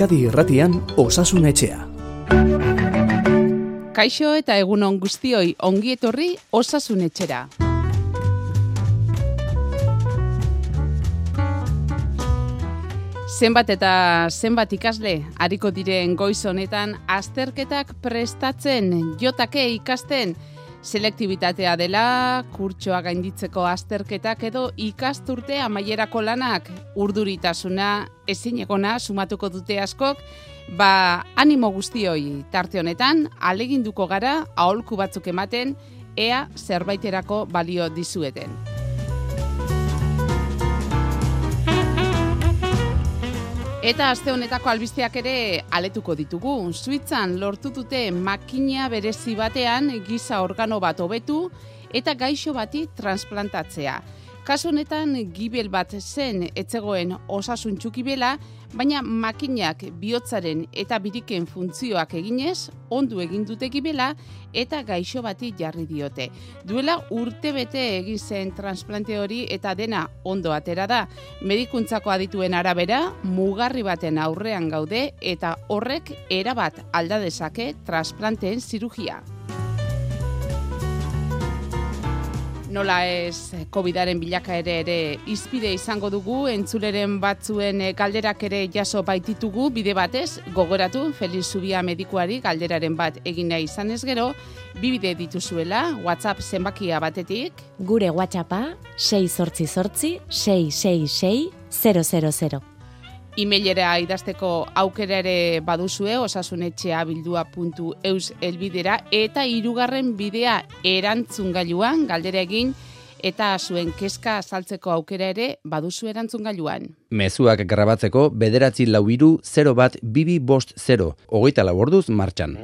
Euskadi Irratian Osasun Etxea. Kaixo eta egunon guztioi ongi etorri Osasun Etxera. Zenbat eta zenbat ikasle hariko diren goiz honetan azterketak prestatzen jotake ikasten selektibitatea dela, kurtsoa gainditzeko azterketak edo ikasturte amaierako lanak urduritasuna ezin egona sumatuko dute askok, ba animo guztioi tarte honetan aleginduko gara aholku batzuk ematen ea zerbaiterako balio dizueten. Eta aste honetako albisteak ere aletuko ditugu. Suitzan lortu dute makina berezi batean giza organo bat hobetu eta gaixo bati transplantatzea. Kasu honetan gibel bat zen etzegoen osasun txukibela, baina makinak bihotzaren eta biriken funtzioak eginez, ondu egin dute gibela eta gaixo bati jarri diote. Duela urte bete egin zen transplante hori eta dena ondo atera da. Medikuntzako adituen arabera, mugarri baten aurrean gaude eta horrek erabat alda dezake transplanteen zirugia. Nola ez COVIDaren bilaka ere ere izpide izango dugu, entzuleren batzuen eh, galderak ere jaso baititugu, bide batez, gogoratu, Feliz Zubia medikuari galderaren bat egin nahi izan ez gero, bibide dituzuela, WhatsApp zenbakia batetik. Gure WhatsAppa, 6 sortzi sortzi, 6 6 000. Emailera idazteko aukera ere baduzue osasunetxea bildua.eus elbidera eta hirugarren bidea erantzun gailuan galdera egin eta zuen keska azaltzeko aukera ere baduzu erantzun gailuan. Mezuak grabatzeko bederatzi lau iru 0 bat bibi bost 0, hogeita laborduz martxan.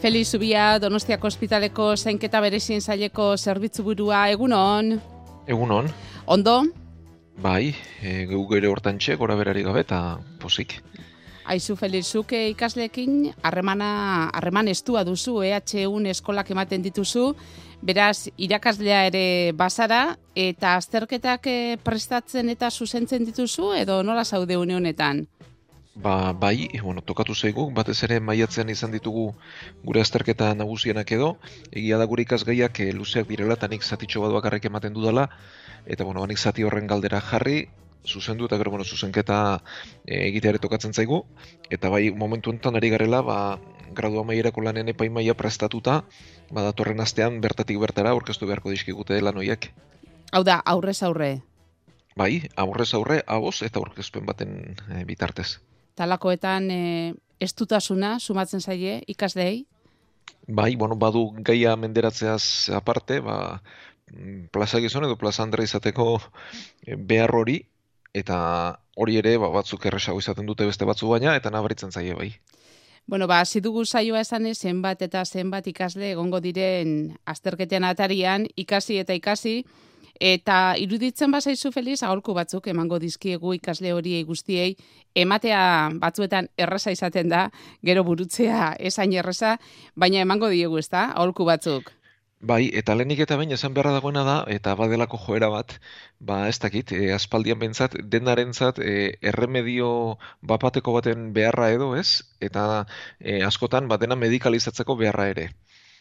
Feliz Zubia, Donostiako Hospitaleko zainketa berezien zaileko zerbitzu burua, egunon? Egunon. Ondo? Bai, e, gu gure hortan txe, gora berari gabe, eta posik. Aizu Feliz, zuke ikasleekin, harremana, harreman estua duzu, EH1 eskolak ematen dituzu, beraz, irakaslea ere bazara, eta azterketak eh, prestatzen eta zuzentzen dituzu, edo nola zaude une honetan? Ba, bai, bueno, tokatu zaigu, batez ere maiatzean izan ditugu gure azterketa nagusienak edo, egia da gure ikasgaiak e, luzeak direla, eta nik zatitxo bat bakarrik ematen dudala, eta bueno, nik zati horren galdera jarri, zuzendu eta gero, bueno, zuzenketa e, egiteare tokatzen zaigu, eta bai, momentu enten ari garela, ba, gradu amaierako lanen epaimaia prestatuta, ba, datorren astean bertatik bertara aurkeztu beharko dizkigute lan hoiek. Hau da, aurrez aurre. Bai, aurrez aurre, aboz eta aurkezpen baten e, bitartez talakoetan e, estutasuna sumatzen zaie ikaslei? Bai, bueno, badu gaia menderatzeaz aparte, ba, plaza gizon edo plaza andra izateko eh, behar hori, eta hori ere ba, batzuk erresago izaten dute beste batzu baina, eta nabaritzen zaie bai. Bueno, ba, zidugu saioa esan zenbat eta zenbat ikasle egongo diren azterketean atarian, ikasi eta ikasi, Eta iruditzen bazaizu Feliz, aholku batzuk emango dizkiegu ikasle horiei guztiei, ematea batzuetan erresa izaten da, gero burutzea esain erresa, baina emango diegu ez da, aholku batzuk. Bai, eta lehenik eta bain esan beharra dagoena da, eta badelako joera bat, ba ez dakit, e, aspaldian bentsat, denarentzat e, erremedio bapateko baten beharra edo ez, eta e, askotan badena medikalizatzeko beharra ere.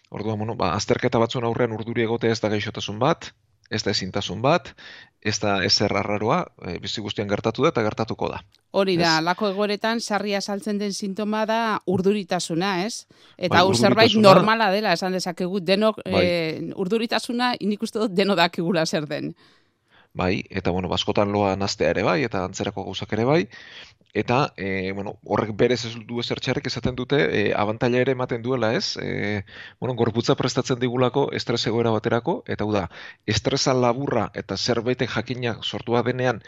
Orduan, bueno, ba, azterketa batzuen aurrean urduri egote ez da gaixotasun bat, ez da ezintasun bat, ez da ezer arraroa, e, bizi guztian gertatu da eta gertatuko da. Hori da, lako egoretan sarria saltzen den sintoma da urduritasuna, ez? Eta bai, zerbait normala dela, esan dezakegu, denok bai. e, urduritasuna inik uste dut deno dakigula zer den. Bai, eta bueno, baskotan loa naztea ere bai, eta antzerako gauzak ere bai, eta e, bueno, horrek berez ez du ezer txarrik esaten dute e, abantaila ere ematen duela ez? E, bueno, gorputza prestatzen digulako estres egoera baterako eta hau da, estresa laburra eta zerbait jakina sortua denean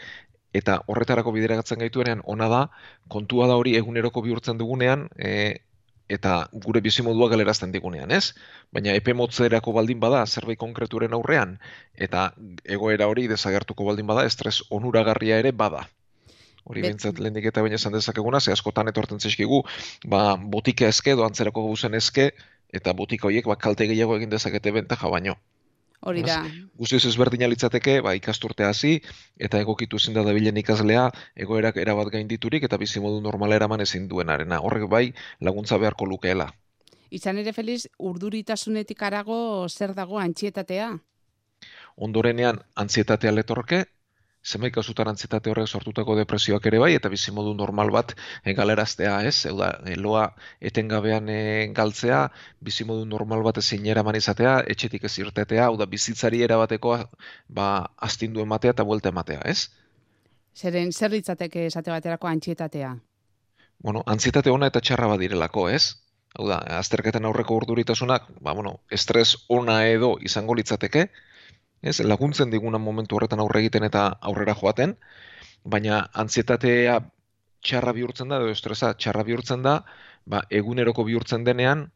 eta horretarako bideragatzen gaituenean ona da, kontua da hori eguneroko bihurtzen dugunean e, eta gure bizimodua galerazten digunean, ez? Baina epe motzerako baldin bada zerbait konkreturen aurrean eta egoera hori desagertuko baldin bada estres onuragarria ere bada. Hori bintzat lehendik eta baina esan dezakeguna, ze askotan etorten zizkigu, ba, botika eske, edo antzerako guzen eske, eta botika horiek ba, kalte gehiago egin dezakete bentaja baino. Hori da. Guztiz ezberdina litzateke, ba, ikasturte hasi eta egokitu ezin da dabilen ikaslea, egoerak erabat gainditurik eta bizimodu normala eraman ezin duenarena. Horrek bai laguntza beharko lukeela. Izan ere Feliz, urduritasunetik arago zer dago antxietatea? Ondorenean antzietatea letorke, zenbait kasutan antzietate horrek sortutako depresioak ere bai, eta bizimodu normal bat e, galeraztea, ez? Hau da, e, loa etengabean e, galtzea, bizimodu normal bat ezin eraman izatea, etxetik ez irtetea, hau da, bizitzari erabateko ba, astindu ematea eta buelta ematea, ez? Zeren, zer ditzateke esate baterako antxietatea? Bueno, antzietate ona eta txarra badirelako, ez? Hau da, azterketen aurreko urduritasunak, ba, bueno, estres ona edo izango litzateke, ez, laguntzen diguna momentu horretan aurre egiten eta aurrera joaten, baina antzietatea txarra bihurtzen da, edo estresa txarra bihurtzen da, ba, eguneroko bihurtzen denean,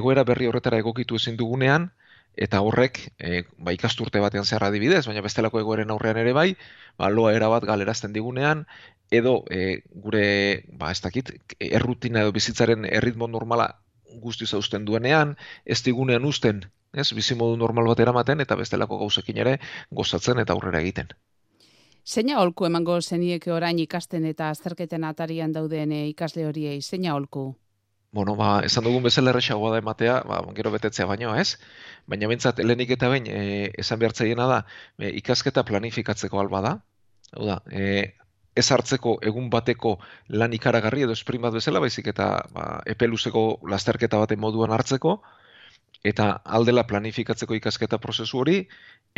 egoera berri horretara egokitu ezin dugunean, eta horrek, e, ba, ikasturte batean zehar adibidez, baina bestelako egoeren aurrean ere bai, ba, loa erabat galerazten digunean, edo e, gure, ba, ez dakit, errutina edo bizitzaren erritmo normala guzti zausten duenean, ez digunean usten ez, bizimodu normal bat eramaten eta bestelako gauzekin ere gozatzen eta aurrera egiten. Zeina holku emango zenieke orain ikasten eta azterketen atarian dauden eh, ikasle horiei, zeina holku? Bueno, ba, esan dugun bezala erresagoa da ematea, ba, gero betetzea baino, ez? Baina bentsat, helenik eta bain, e, esan behartzaiena da, e, ikasketa planifikatzeko alba da. Hau da, e, ez hartzeko egun bateko lan ikaragarri edo esprin bat bezala, baizik eta ba, epeluzeko lasterketa baten moduan hartzeko, eta aldela planifikatzeko ikasketa prozesu hori,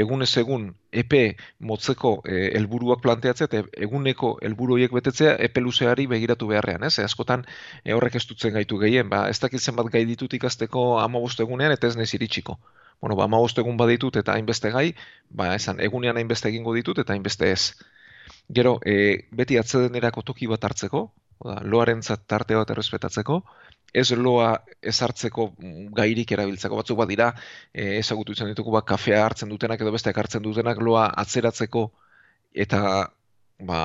egunez egun epe motzeko e, helburuak planteatzea eta eguneko helburu horiek betetzea epe luzeari begiratu beharrean, ez? E, askotan e, horrek ez dutzen gaitu gehien, ba, ez dakit zenbat gai ditut ikasteko amabost egunean eta ez nez iritsiko. Bueno, ba, egun baditut eta hainbeste gai, ba, esan, egunean hainbeste egingo ditut eta hainbeste ez. Gero, e, beti atzedenerako toki bat hartzeko, da, loaren tarte bat errespetatzeko, ez loa ezartzeko gairik erabiltzeko batzuk bat dira, e, ezagutu izan ditugu bat kafea hartzen dutenak edo besteak hartzen dutenak loa atzeratzeko eta ba,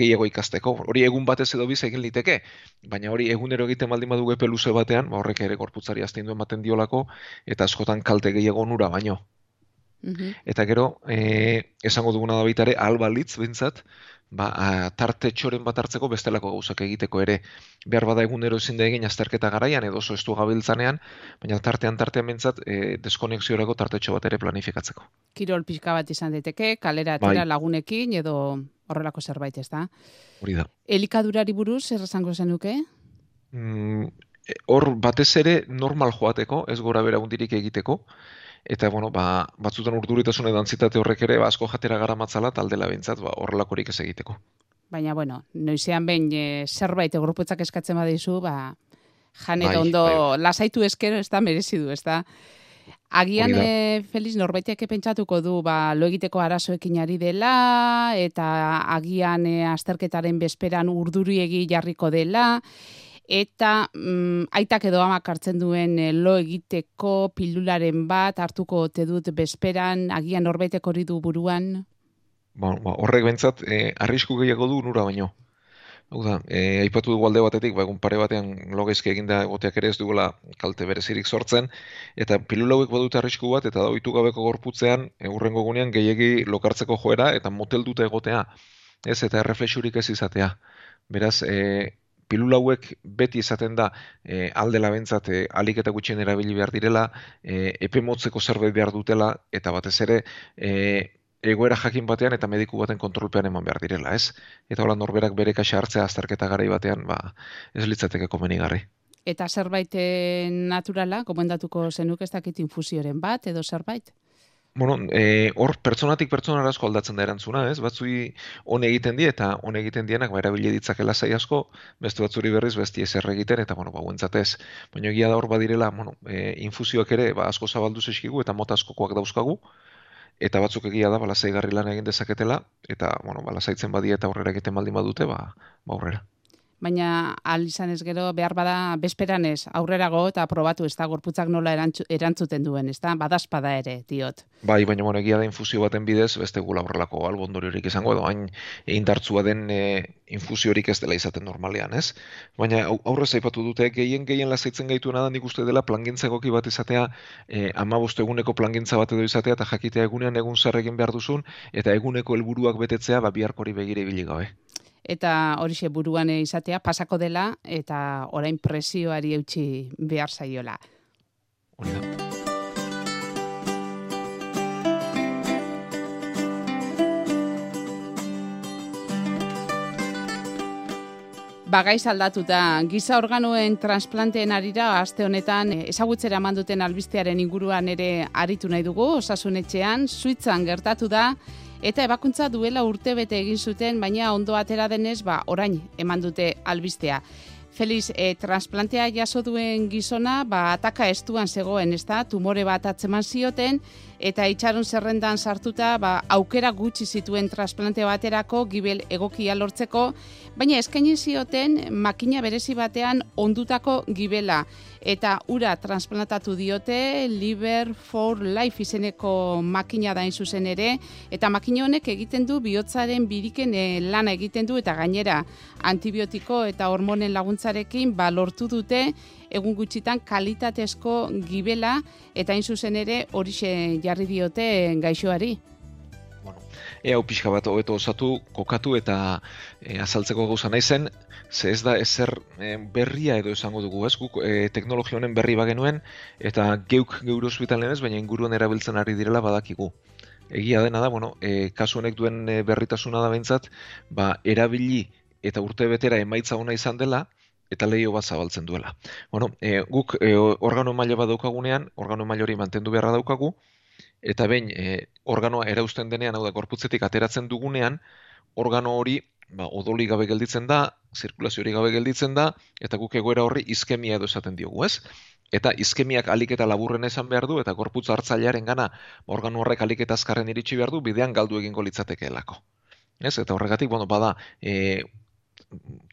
gehiago ikasteko. Hori egun batez edo biz egin liteke, baina hori egunero egiten baldin badu epe luze batean, ba, horrek ere gorputzari azten duen ematen diolako eta askotan kalte gehiago nura baino. Mhm. Eta gero, e, esango duguna da baita ere, albalitz, bintzat, ba, tarte txoren bat hartzeko bestelako gauzak egiteko ere. Behar bada egunero ezin da egin azterketa garaian edo oso estu gabiltzanean, baina tartean tartean bintzat, e, deskonexiorako tartetxo bat ere planifikatzeko. Kirol pixka bat izan diteke, kalera bai. lagunekin edo horrelako zerbait ez da. Hori da. Elikadurari buruz, errazango zenuke? Mm, e, hor batez ere normal joateko, ez gora bera egiteko, eta bueno, ba, batzutan urduritasun edo antzitate horrek ere ba, asko jatera gara matzala taldela bintzat, ba, horrelakorik ez egiteko. Baina, bueno, noizean behin e, zerbait egurputzak eskatzen badizu, ba, jan eta bai, ondo bai. lasaitu eskero ez da merezi du, ez da. Agian, e, Feliz, norbaitiak pentsatuko du, ba, lo egiteko arazoekin ari dela, eta agian e, azterketaren bezperan urduriegi jarriko dela, eta mm, aitak edo amak hartzen duen e, lo egiteko pilularen bat hartuko te dut bezperan agian norbaitek hori du buruan? Ba, ba horrek bentsat e, arrisku gehiago du nura baino. Hau da, e, aipatu dugu alde batetik, ba, egun pare batean logezki eginda egoteak ere ez dugula kalte berezirik sortzen, eta pilula hauek badute arrisku bat, eta da gabeko gorputzean, egurrengo gunean gehiegi lokartzeko joera, eta motel dute egotea, ez, eta erreflexurik ez izatea. Beraz, e, pilula hauek beti izaten da e, alde labentzat e, alik eta gutxien erabili behar direla, e, epe motzeko zerbait behar dutela, eta batez ere e, egoera jakin batean eta mediku baten kontrolpean eman behar direla, ez? Eta hola norberak bere kaxa hartzea azterketa garai batean, ba, ez litzateke komenigarri. Eta zerbait naturala, komendatuko zenuk ez dakit infusioren bat, edo zerbait? Bueno, e, hor pertsonatik pertsona asko aldatzen da erantzuna, ez? Batzui on egiten die eta on egiten dienak ba erabili ditzakela sai asko, beste batzuri berriz beste ez egiten eta bueno, ba ez. Baina egia da hor badirela, bueno, e, infusioak ere ba asko zabaldu zeskigu eta mota askokoak dauzkagu eta batzuk egia da ba lasaigarri lan egin dezaketela eta bueno, ba lasaitzen badia eta aurrera egiten baldin badute, ba, ba aurrera. Baina al izan ez gero behar bada bezperan ez aurrerago eta probatu ez da gorputzak nola erantzu, erantzuten duen, ez da badazpada ere, diot. Bai, baina bueno, egia da infusio baten bidez, beste gula horrelako albondoriorik izango edo, hain indartzua den e, infusiorik ez dela izaten normalean, ez? Baina aurre zaipatu dute, gehien gehien lasaitzen gaitu da nik uste dela plangintza egoki bat izatea, e, ama eguneko plangintza bat edo izatea, eta jakitea egunean egun zer egin behar duzun, eta eguneko helburuak betetzea, ba, biharkori begire biligabe eta horixe buruan izatea pasako dela eta orain presioari eutxi behar zaiola. Bagaiz aldatuta, giza organoen transplanteen arira aste honetan ezagutzera manduten albistearen inguruan ere aritu nahi dugu, osasunetxean, suitzan gertatu da, Eta ebakuntza duela urte bete egin zuten, baina ondo atera denez, ba, orain eman dute albistea. Feliz, e, transplantea jaso duen gizona, ba, ataka estuan zegoen, ez da, tumore bat atzeman zioten, eta itxaron zerrendan sartuta, ba, aukera gutxi zituen transplante baterako, gibel egokia lortzeko, baina eskaini zioten makina berezi batean ondutako gibela. Eta ura transplantatu diote Liver for Life izeneko makina da zuzen ere eta makina honek egiten du bihotzaren biriken e, lana egiten du eta gainera antibiotiko eta hormonen laguntzarekin ba lortu dute egun gutxitan kalitatezko gibela eta hain zuzen ere horixe jarri diote gaixoari ea hau pixka bat hobeto osatu, kokatu eta e, azaltzeko gauza nahi zen, ze ez da ezer e, berria edo esango dugu, ez guk e, teknologia honen berri bagenuen eta geuk geure hospitalen ez, baina inguruan erabiltzen ari direla badakigu. Egia dena da, bueno, e, kasu honek duen berritasuna da behintzat, ba, erabili eta urte betera emaitza ona izan dela, eta lehio bat zabaltzen duela. Bueno, e, guk e, organo maila bat daukagunean, organo maila hori mantendu beharra daukagu, eta behin e, organoa erausten denean, hau da, gorputzetik ateratzen dugunean, organo hori ba, odoli gabe gelditzen da, zirkulazio hori gabe gelditzen da, eta guk egoera horri iskemia edo esaten diogu, ez? Eta iskemiak alik eta laburren esan behar du, eta gorputz hartzailearen gana organo horrek alik eta azkarren iritsi behar du, bidean galdu egingo litzatekeelako. Ez? Eta horregatik, bueno, bada, e,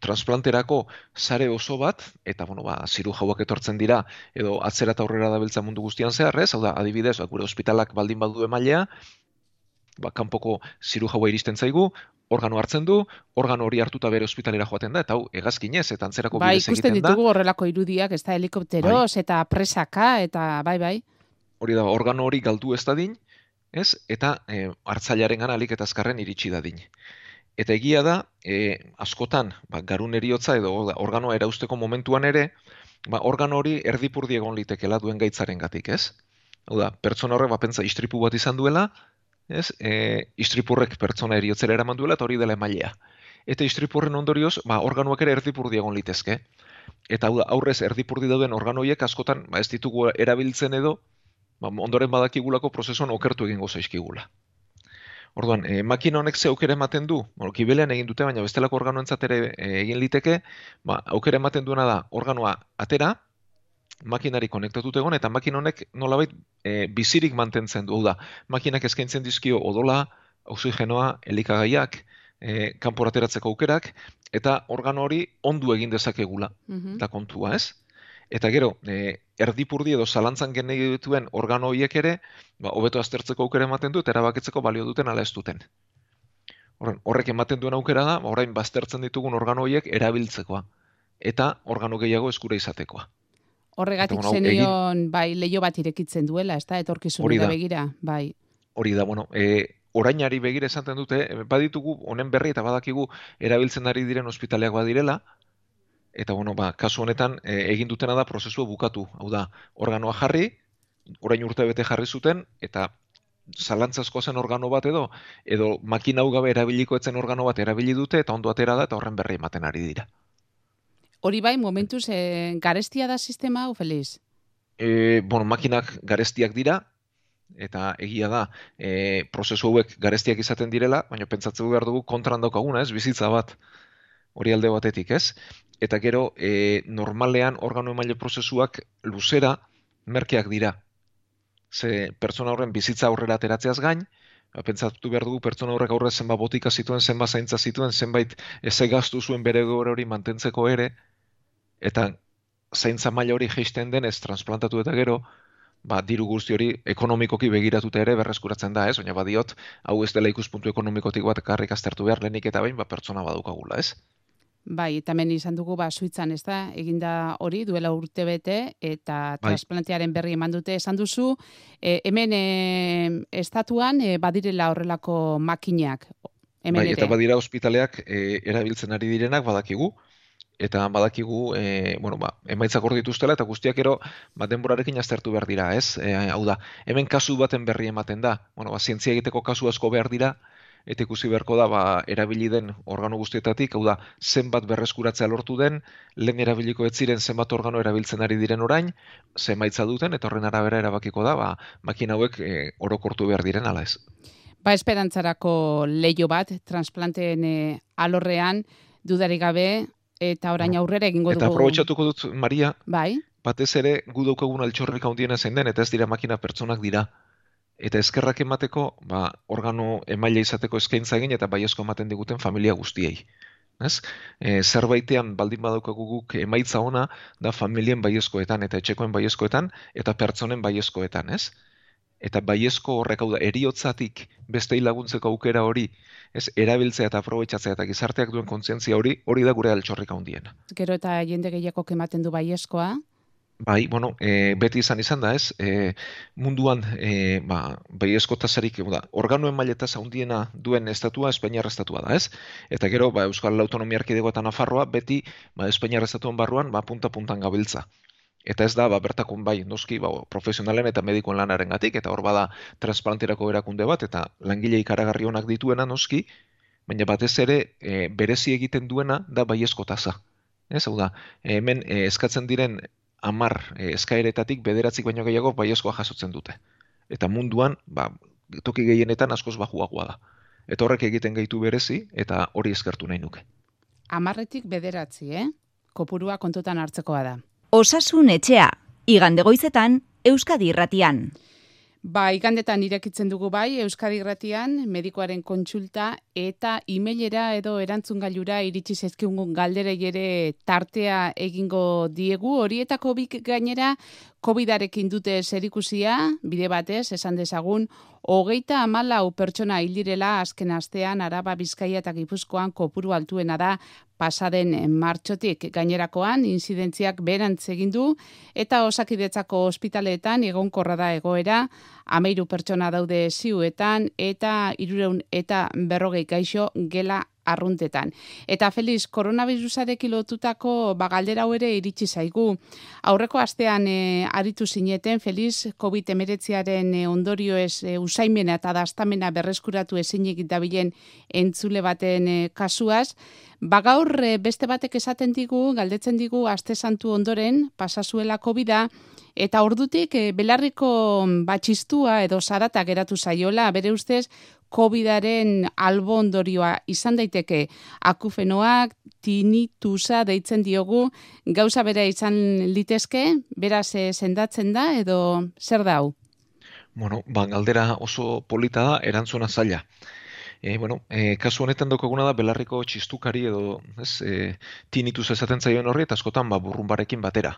transplanterako sare oso bat, eta bueno, ba, ziru jauak etortzen dira, edo atzera eta aurrera da mundu guztian zehar, ez? Hau da, adibidez, ba, gure ospitalak baldin badu emailea, ba, kanpoko ziru jaua iristen zaigu, organo hartzen du, organo hori hartuta bere ospitalera joaten da, eta hau, egazkinez, eta antzerako bai, bidez egiten da. Bai, ikusten ditugu horrelako irudiak, ez da helikopteroz, bai. eta presaka, eta bai, bai. Hori da, organo hori galdu ez da din, ez? Eta e, hartzailaren gana alik eta azkarren iritsi da din. Eta egia da, e, askotan, ba, garun eriotza edo organoa erausteko momentuan ere, ba, organo hori erdipurdi egon litekela duen gaitzaren gatik, ez? Hau da, pertsona horrek bapentza istripu bat izan duela, ez? E, istripurrek pertsona eriotzera eraman duela eta hori dela emailea. Eta istripurren ondorioz, ba, organoak ere erdipurdi egon litezke. Eta hau da, aurrez erdipurdi dauden organoiek askotan, ba, ez ditugu erabiltzen edo, ba, ondoren badakigulako prozesuan okertu egingo zaizkigula. Orduan, e, makina honek ze aukera ematen du, bueno, kibelean egin dute, baina bestelako organoentzat ere e, egin liteke, ba, aukera ematen duena da organoa atera, makinari konektatuta egon, eta makina honek nolabait e, bizirik mantentzen du, da, makinak eskaintzen dizkio odola, oxigenoa, elikagaiak, e, kanporateratzeko aukerak, eta organo hori ondu egin dezakegula, mm da kontua, ez? Eta gero, e, erdipurdi edo zalantzan gene dituen organo horiek ere, ba, hobeto aztertzeko aukera ematen dut, erabakitzeko balio duten ala ez duten. Horren, horrek ematen duen aukera da, ba, orain baztertzen ditugun organo horiek erabiltzekoa. Eta organo gehiago eskura izatekoa. Horregatik bueno, zenion, bai, leio bat irekitzen duela, ez da, etorkizunera begira, bai. Hori da, bueno, e, orainari begira esaten dute, baditugu honen berri eta badakigu erabiltzen ari diren ospitaleak badirela, eta bueno, ba, kasu honetan e, egin dutena da prozesua bukatu. Hau da, organoa jarri, orain urte bete jarri zuten, eta zalantzazko zen organo bat edo, edo makina hau gabe erabiliko etzen organo bat erabili dute, eta ondo atera da, eta horren berri ematen ari dira. Hori bai, momentuz, e, garestia da sistema, hau, Feliz? E, bueno, makinak garestiak dira, eta egia da, e, prozesu hauek garestiak izaten direla, baina pentsatzen behar dugu kontran daukaguna, ez, bizitza bat, hori alde batetik, ez? eta gero e, normalean organo emaile prozesuak luzera merkeak dira. Ze pertsona horren bizitza aurrera ateratzeaz gain, Ba, pentsatu behar dugu pertsona horrek aurre zenba botika zituen, zenba zaintza zituen, zenbait eze gaztu zuen bere gore hori mantentzeko ere, eta zaintza maila hori geisten denez transplantatu eta gero, ba, diru guzti hori ekonomikoki begiratuta ere berreskuratzen da, ez? Baina badiot, hau ez dela ikuspuntu ekonomikotik bat karrik aztertu behar lehenik eta bain, ba, pertsona badukagula, ez? Bai, eta hemen izan dugu ba Suitzan, ez da, eginda hori duela urte bete eta Bai. transplantearen berri eman dute esan duzu, e, hemen e, estatuan e, badirela horrelako makinak. Hemen bai, ere. eta badira ospitaleak e, erabiltzen ari direnak badakigu, eta badakigu, e, bueno, ba, emaitzak hor dituztela, eta guztiak ero, ba, denborarekin aztertu behar dira, ez? E, hau da, hemen kasu baten berri ematen da, bueno, ba, zientzia egiteko kasu asko behar dira, eta ikusi beharko da, ba, erabili den organo guztietatik, hau da, zenbat berreskuratzea lortu den, lehen erabiliko ez ziren zenbat organo erabiltzen ari diren orain, zenbaitza duten, eta horren arabera erabakiko da, ba, makina hauek e, orokortu behar diren, ala ez. Ba esperantzarako leio bat transplanteen e, alorrean dudarik gabe eta orain aurrera egingo Eta dugu. aprobetxatuko dut, Maria, Bai. batez ere gu daukagun altxorrik handiena zein den, eta ez dira makina pertsonak dira. Eta eskerrak emateko, ba, organo emaile izateko eskaintza egin eta baiezko ematen diguten familia guztiei. Ez? E, zerbaitean baldin badaukagu guk emaitza ona da familien baiezkoetan eta etxekoen baiezkoetan eta pertsonen baiezkoetan, ez? Eta baiezko horrek hau da, eriotzatik bestei laguntzeko aukera hori, ez, erabiltzea eta aprobetxatzea eta gizarteak duen kontzientzia hori, hori da gure altxorrik handiena. Gero eta jende gehiagok ematen du baiezkoa. Bai, bueno, e, beti izan izan da, ez? E, munduan, e, ba, bai eskotasarik, da, organoen mailetaz handiena duen estatua, Espainiar estatua da, ez? Eta gero, ba, Euskal Autonomia Erkidego eta Nafarroa, beti, ba, Espainiar estatuan barruan, ba, punta-puntan gabiltza. Eta ez da, ba, bertakun bai, noski, ba, profesionalen eta medikoen lanaren gatik, eta hor bada transplanterako erakunde bat, eta langile ikaragarri onak dituena noski, baina batez ere, e, berezi egiten duena da bai tasa. Ez, hau da, hemen e, eskatzen diren amar e, eskaeretatik bederatzik baino gehiago baiezkoa jasotzen dute. Eta munduan, ba, toki gehienetan askoz bajuagoa da. Eta horrek egiten gaitu berezi, eta hori eskertu nahi nuke. Amarretik bederatzi, eh? Kopurua kontutan hartzekoa da. Osasun etxea, igande goizetan, Euskadi irratian. Ba, igandetan irekitzen dugu bai, Euskadi Gratian, medikoaren kontsulta eta emailera edo erantzungailura iritsi zaizkigun galderei ere tartea egingo diegu. Horietako bik gainera COVIDarekin dute zerikusia, bide batez, esan dezagun, hogeita amalau pertsona hildirela azken astean Araba Bizkaia eta Gipuzkoan kopuru altuena da. Pasaden martxotik gainerakoan inzidentziak berantz egin du eta osakidetzako ospitaleetan egonkorra da egoera, ameiru pertsona daude ziuetan eta irureun eta berrogei gaixo gela arruntetan. Eta Feliz, koronavirusarekin lotutako bagaldera hau ere iritsi zaigu. Aurreko astean e, aritu zineten, Feliz, COVID-19aren e, ondorio ez e, usaimena eta dastamena berreskuratu ezinik dabilen entzule baten e, kasuaz, Ba gaur e, beste batek esaten digu, galdetzen digu aste santu ondoren pasazuela covida eta ordutik e, belarriko batxistua edo zarata geratu zaiola, bere ustez COVIDaren albo ondorioa izan daiteke akufenoak, tinitusa deitzen diogu, gauza bera izan litezke, beraz e, sendatzen da edo zer da hau? Bueno, ba, galdera oso polita da, erantzuna zaila. E, bueno, e, kasu honetan daukaguna da belarriko txistukari edo ez, e, tinituz esaten zaioen horri eta askotan ba, burrumbarekin batera.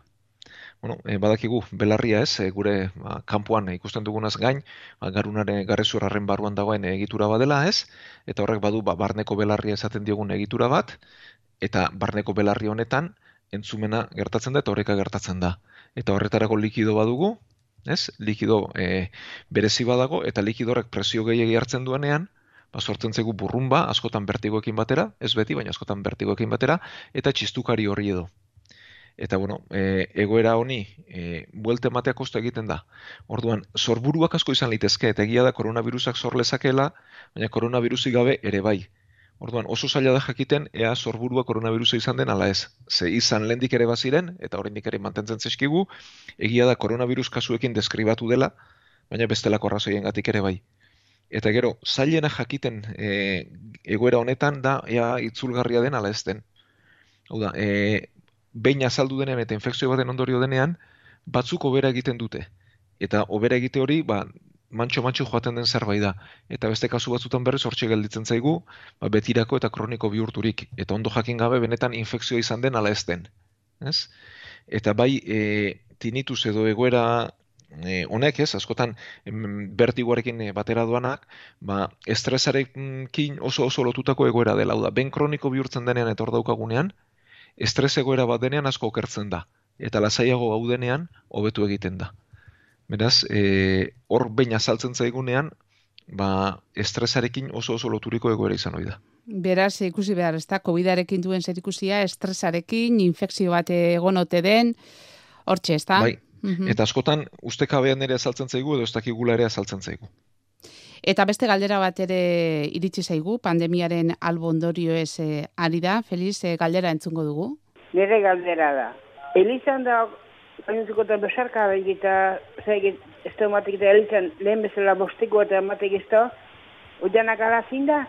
Bueno, e, badakigu belarria ez, e, gure ba, kanpoan ikusten dugunaz gain, ba, garunare garrezurraren barruan dagoen egitura badela ez, eta horrek badu ba, barneko belarria esaten diogun egitura bat, eta barneko belarri honetan entzumena gertatzen da eta horreka gertatzen da. Eta horretarako likido badugu, ez? Likido e, berezi badago eta likido horrek presio gehiegi hartzen duenean, ba, sortzen zaigu burrumba, askotan bertigoekin batera, ez beti, baina askotan bertigoekin batera, eta txistukari horri edo. Eta, bueno, e, egoera honi, e, buelte ematea kostu egiten da. Orduan, sorburuak asko izan litezke, eta egia da koronavirusak sor lezakela, baina koronavirusi gabe ere bai. Orduan, oso zaila da jakiten, ea sorburua koronavirusa izan den ala ez. Ze izan lehendik ere baziren, eta oraindik ere mantentzen zeskigu, egia da koronavirus kasuekin deskribatu dela, baina bestelako arrazoiengatik ere bai. Eta gero, zailena jakiten e, egoera honetan da ea itzulgarria den ala ez den. Hau da, e, behin azaldu denean eta infekzio baten ondorio denean, batzuk obera egiten dute. Eta obera egite hori, ba, mantxo mantxo joaten den zerbait da. Eta beste kasu batzutan berriz hortxe gelditzen zaigu, ba, betirako eta kroniko bihurturik. Eta ondo jakin gabe benetan infekzioa izan den ala ez den. Ez? Eta bai, e, tinituz edo egoera e, honek ez, askotan bertiguarekin e, batera duanak, ba, estresarekin oso oso lotutako egoera dela. Da, ben kroniko bihurtzen denean etor daukagunean, estres egoera bat denean asko okertzen da. Eta lasaiago gaudenean, hobetu egiten da. Beraz, e, hor baina azaltzen zaigunean, ba, estresarekin oso oso loturiko egoera izan hori da. Beraz, ikusi behar, ez da, COVID-arekin duen zer ikusia, estresarekin, infekzio bat egonote den, hortxe, ez da? Bai, mhm. eta askotan, uste kabean ere azaltzen zaigu, edo ez dakigula ere azaltzen zaigu. Eta beste galdera bat ere iritsi zaigu, pandemiaren albondorio ez eh, ari da, Feliz, eh, galdera entzungo dugu? Nire galdera da. Elizan da Gainontzeko eta besarka behit eta zaigit ez da ematek eta elitzen lehen bezala bosteko eta ematek ez da Oianak ala zinda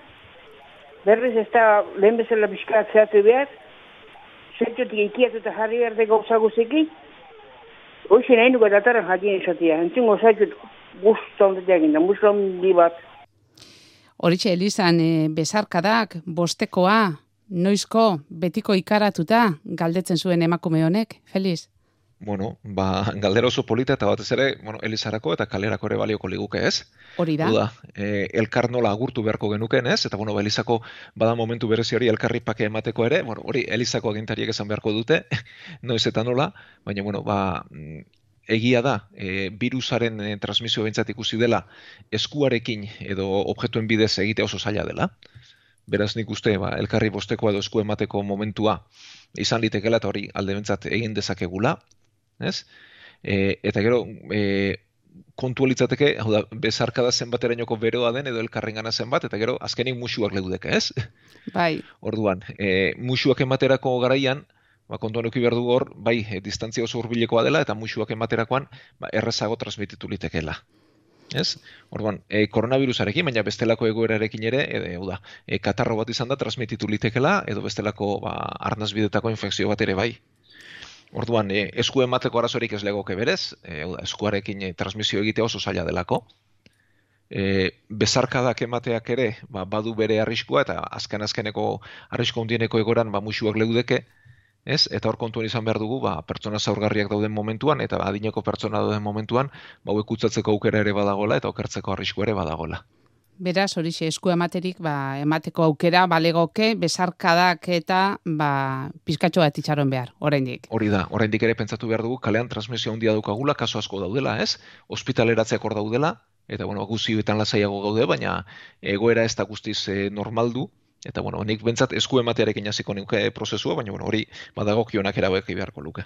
Berriz ez da lehen bezala biskaat zehatu behar Zertiotik ikiat eta jarri behar de Hoxe nahi nuko dataren jatien esatia Entzun gozaitut guztu ondetea ginda, guztu ondi bat Horitxe Elizan e, besarkadak, bostekoa, noizko, betiko ikaratuta, galdetzen zuen emakume honek, Feliz? Bueno, ba, galdera oso polita eta batez ere, bueno, Elizarako eta kalerako ere balioko liguke, ez? Hori da. Uda, e, elkar nola agurtu beharko genuken, ez? Eta, bueno, ba, Elizako bada momentu berezi hori elkarri pake emateko ere, bueno, hori Elizako agintariek esan beharko dute, noiz eta nola, baina, bueno, ba, mm, egia da, e, virusaren e, transmisio bentsat ikusi dela, eskuarekin edo objektuen bidez egite oso zaila dela. Beraz nik uste, ba, elkarri bosteko edo esku emateko momentua izan litekela eta hori alde bentsat egin dezakegula, ez? E, eta gero, e, kontu litzateke, hau da, bezarka da zenbaterainoko beroa den edo elkarren gana zenbat, eta gero, azkenik musuak legudeke, ez? Bai. Orduan, e, musuak ematerako garaian, ba, kontuan eki behar hor, bai, e, distantzia oso urbilekoa dela, eta musuak ematerakoan, ba, errezago transmititu litekela. Ez? Orduan, e, koronavirusarekin, baina bestelako egoerarekin ere, e, hau da, e, katarro bat izan da transmititu litekela, edo bestelako ba, arnazbidetako infekzio bat ere bai. Orduan, e, esku emateko arazorik ez legoke berez, e, eskuarekin e, transmisio egitea oso zaila delako. E, bezarkadak emateak ere, ba, badu bere arriskua eta azken azkeneko arrisko hundieneko egoran ba, musuak leudeke, ez? Eta hor kontuan izan behar dugu, ba, pertsona zaurgarriak dauden momentuan eta adineko pertsona dauden momentuan, ba, ekutzatzeko aukera ere badagola eta okertzeko arrisku ere badagola. Beraz, hori esku ematerik, ba, emateko aukera, balegoke, besarkadak eta ba, pizkatxo bat itxaron behar, oraindik. Hori da, oraindik ere pentsatu behar dugu, kalean transmisio handia daukagula, kaso asko daudela, ez? Hospitaleratzeak hor daudela, eta bueno, guzioetan lasaiago gaude, baina egoera ez da guztiz e, normaldu, eta bueno, nik bentsat esku ematearekin hasiko nuke prozesua, baina bueno, hori badago kionak erabeki beharko luke.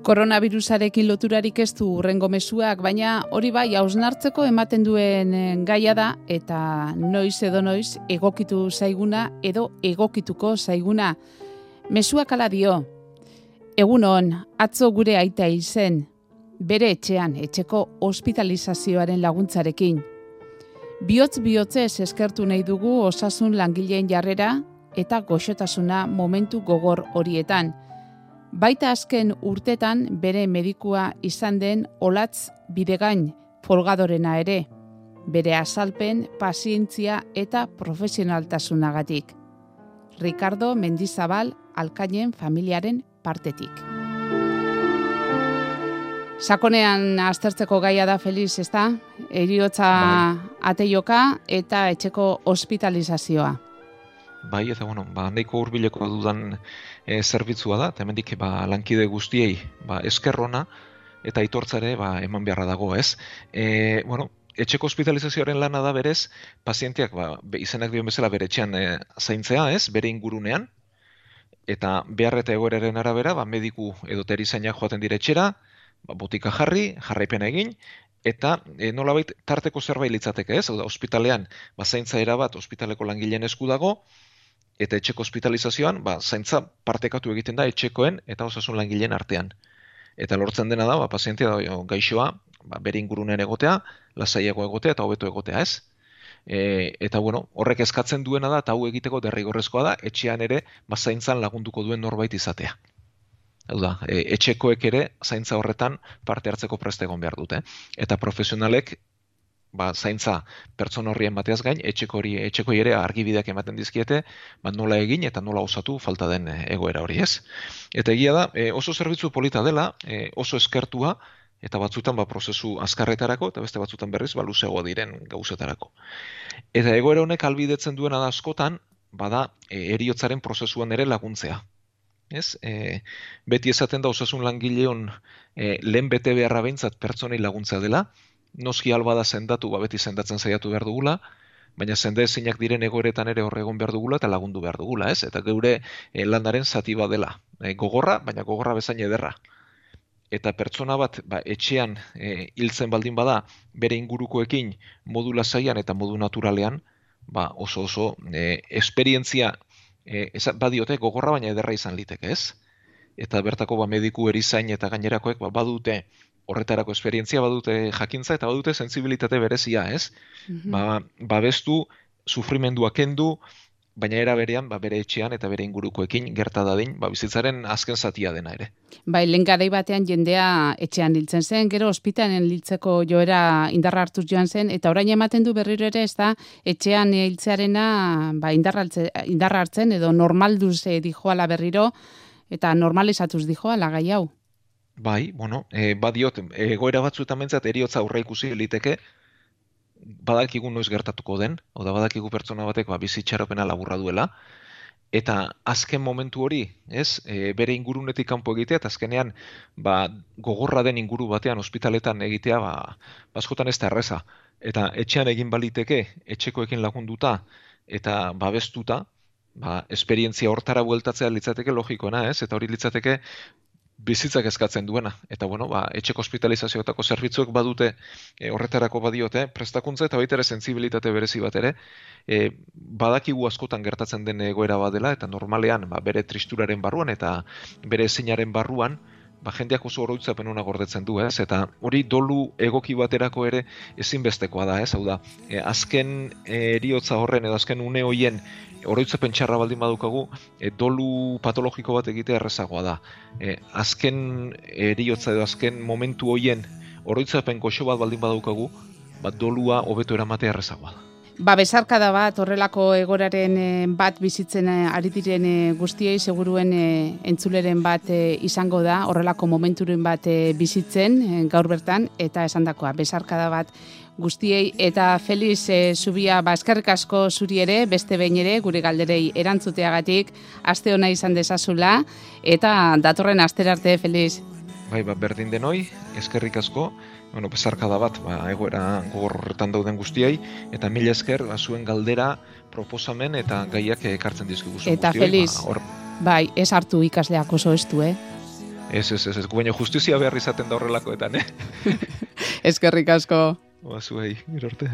Koronavirusarekin loturarik ez du urrengo mezuak, baina hori bai hausnartzeko ematen duen eh, gaia da eta noiz edo noiz egokitu zaiguna edo egokituko zaiguna. Mezuak ala dio, egun hon, atzo gure aita izen, bere etxean, etxeko hospitalizazioaren laguntzarekin. Biotz bihotzez eskertu nahi dugu osasun langileen jarrera eta goxotasuna momentu gogor horietan. Baita azken urtetan bere medikua izan den olatz bidegain folgadorena ere, bere azalpen, pazientzia eta profesionaltasunagatik. Ricardo Mendizabal alkainen familiaren partetik. Sakonean aztertzeko gaia da Feliz, ez da? Eriotza bai. ateioka eta etxeko hospitalizazioa. Bai, eta bueno, ba, neiko urbileko dudan e, zerbitzua da, eta hemendik ba, lankide guztiei ba, eskerrona eta aitortzare ba, eman beharra dago, ez? E, bueno, etxeko hospitalizazioaren lana da berez, pazienteak ba, izenak dion bezala bere etxean e, zaintzea, ez? Bere ingurunean, eta behar eta egoeraren arabera, ba, mediku edo terizainak joaten dire etxera, ba, botika jarri, jarraipen egin, eta e, nolabait tarteko zerbait litzateke, ez? Hau da, ospitalean, ba, zaintza erabat, ospitaleko langileen esku dago, eta etxeko hospitalizazioan, ba, zaintza partekatu egiten da etxekoen eta osasun langileen artean. Eta lortzen dena da, ba, pazientia da, gaixoa, ba, bere ingurunen egotea, lasaiago egotea eta hobeto egotea, ez? E, eta bueno, horrek eskatzen duena da, eta hau egiteko derrigorrezkoa da, etxean ere, ba, zaintzan lagunduko duen norbait izatea. Hau da, e, etxekoek ere zaintza horretan parte hartzeko preste egon behar dute. Eta profesionalek ba, zaintza pertsona horrien bateaz gain, etxeko hori etxeko ere argibideak ematen dizkiete, ba, nola egin eta nola osatu falta den e, egoera hori, ez? Eta egia da, e, oso zerbitzu polita dela, e, oso eskertua, eta batzutan ba, prozesu azkarretarako, eta beste batzutan berriz, ba, luzeago diren gauzetarako. Eta egoera honek albidetzen duena da askotan, bada eriotzaren prozesuan ere laguntzea. Ez? E, beti esaten da osasun langileon e, lehen bete beharra behintzat pertsonei laguntza dela, noski alba da sendatu, ba beti sendatzen saiatu behar dugula, baina sende ezinak diren egoeretan ere horregon behar dugula eta lagundu behar dugula, ez? Eta geure e, landaren zati dela. E, gogorra, baina gogorra bezain ederra. Eta pertsona bat ba, etxean e, hiltzen baldin bada bere ingurukoekin modu lasaian eta modu naturalean, ba, oso oso e, esperientzia e, badiote gogorra baina ederra izan liteke, ez? Eta bertako ba, mediku erizain eta gainerakoek ba, badute horretarako esperientzia badute jakintza eta badute sensibilitate berezia, ez? Mm Ba, babestu sufrimendua kendu, baina era berean ba, bere etxean eta bere ingurukoekin gerta dadin, ba, bizitzaren azken zatia dena ere. Bai, lehen batean jendea etxean hiltzen zen, gero ospitalen hiltzeko joera indarra hartuz joan zen, eta orain ematen du berriro ere, ez da, etxean hiltzearena ba, indarra, indarra hartzen, edo normalduz eh, dijoala berriro, eta normalizatuz dijoala gai hau. Bai, bueno, e, badiot, egoera batzuetan mentzat eriotza aurra ikusi liteke, badakigu noiz gertatuko den, oda badakigu pertsona batek ba, bizitxaropena laburra duela, eta azken momentu hori, ez, e, bere ingurunetik kanpo egitea, eta azkenean ba, gogorra den inguru batean ospitaletan egitea, ba, baskotan ez da erreza. Eta etxean egin baliteke, etxekoekin lagunduta, eta babestuta, ba, esperientzia hortara bueltatzea litzateke logikoena, ez? Eta hori litzateke bizitzak eskatzen duena. Eta bueno, ba, etxeko hospitalizazioetako zerbitzuek badute e, horretarako badiote, prestakuntza eta baita ere sensibilitate berezi bat ere, e, badakigu askotan gertatzen den egoera badela, eta normalean ba, bere tristuraren barruan eta bere ezinaren barruan, ba, jendeak oso oroitzapen hona gordetzen du, ez? Eta hori dolu egoki baterako ere ezinbestekoa da, ez? Hau da, e, azken eriotza horren edo azken une hoien oroitzapen txarra baldin badukagu, e, dolu patologiko bat egitea errezagoa da. E, azken eriotza edo azken momentu hoien oroitzapen goxo bat baldin badukagu, bat dolua hobeto eramatea errezagoa da. Ba, bezarkada bat, horrelako egoraren eh, bat bizitzen eh, ari diren eh, guztiei, seguruen entzuleren bat izango da, horrelako momenturen bat bizitzen gaur bertan, eta esan dakoa, bezarkada bat guztiei. Eta Feliz e, Zubia ba asko zuri ere beste behin ere gure galderei erantzuteagatik aste ona izan desazula eta datorren asterarte Feliz Bai, ba, berdin denoi, eskerrik asko, bueno, bezarka da bat, ba, egoera gogorretan dauden guztiei, eta mila esker, ba, zuen galdera, proposamen eta gaiak ekartzen dizkigu Eta Feliz, ba, bai, ez hartu ikasleak oso estu, eh? Ez, ez, ez, ez, baina justizia behar izaten da horrelakoetan, eh? eskerrik asko. Oa zuei, irorte.